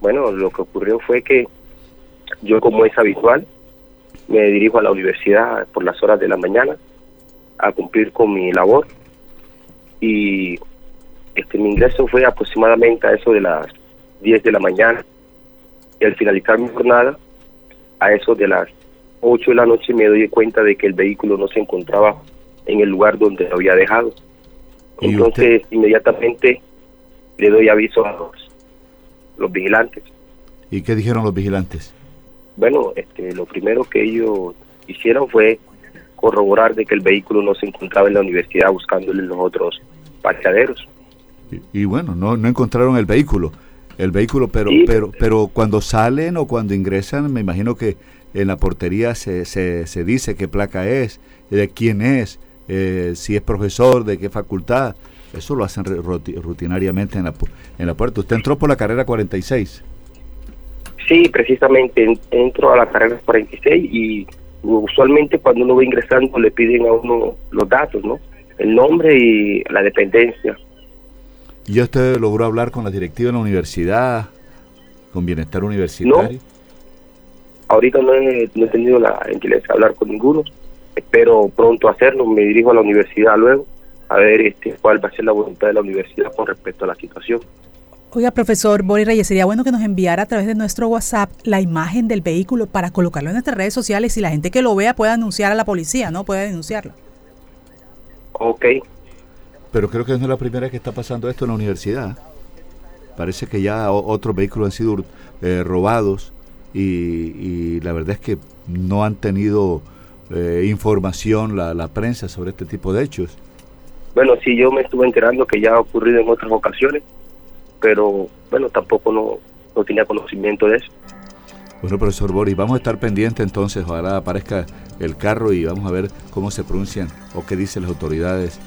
Bueno, lo que ocurrió fue que yo, como es habitual, me dirijo a la universidad por las horas de la mañana a cumplir con mi labor y este mi ingreso fue aproximadamente a eso de las 10 de la mañana y al finalizar mi jornada a eso de las 8 de la noche me doy cuenta de que el vehículo no se encontraba en el lugar donde lo había dejado. Entonces inmediatamente le doy aviso a los, los vigilantes. ¿Y qué dijeron los vigilantes? Bueno, este, lo primero que ellos hicieron fue corroborar de que el vehículo no se encontraba en la universidad buscándole los otros parqueaderos. Y, bueno, no, no encontraron el vehículo, el vehículo, pero, pero, pero cuando salen o cuando ingresan, me imagino que en la portería se, se, se dice qué placa es, de quién es, eh, si es profesor, de qué facultad. Eso lo hacen rutinariamente en la, en la puerta. Usted entró por la carrera 46. Sí, precisamente entro a la carrera 46 y usualmente cuando uno va ingresando le piden a uno los datos, ¿no? El nombre y la dependencia. ¿Y usted logró hablar con la directiva de la universidad, con Bienestar Universitario? No. Ahorita no he, no he tenido la gentileza de hablar con ninguno. Espero pronto hacerlo. Me dirijo a la universidad luego a ver este cuál va a ser la voluntad de la universidad con respecto a la situación. Oiga, profesor Boris Reyes, sería bueno que nos enviara a través de nuestro WhatsApp la imagen del vehículo para colocarlo en nuestras redes sociales y la gente que lo vea pueda anunciar a la policía, ¿no? Puede denunciarlo. Ok. Pero creo que no es la primera vez que está pasando esto en la universidad. Parece que ya otros vehículos han sido eh, robados y, la verdad es que no han tenido eh, información la, la prensa sobre este tipo de hechos. Bueno, sí, yo me estuve enterando que ya ha ocurrido en otras ocasiones pero bueno, tampoco no, no tenía conocimiento de eso. Bueno, profesor Boris, vamos a estar pendientes entonces, ojalá aparezca el carro y vamos a ver cómo se pronuncian o qué dicen las autoridades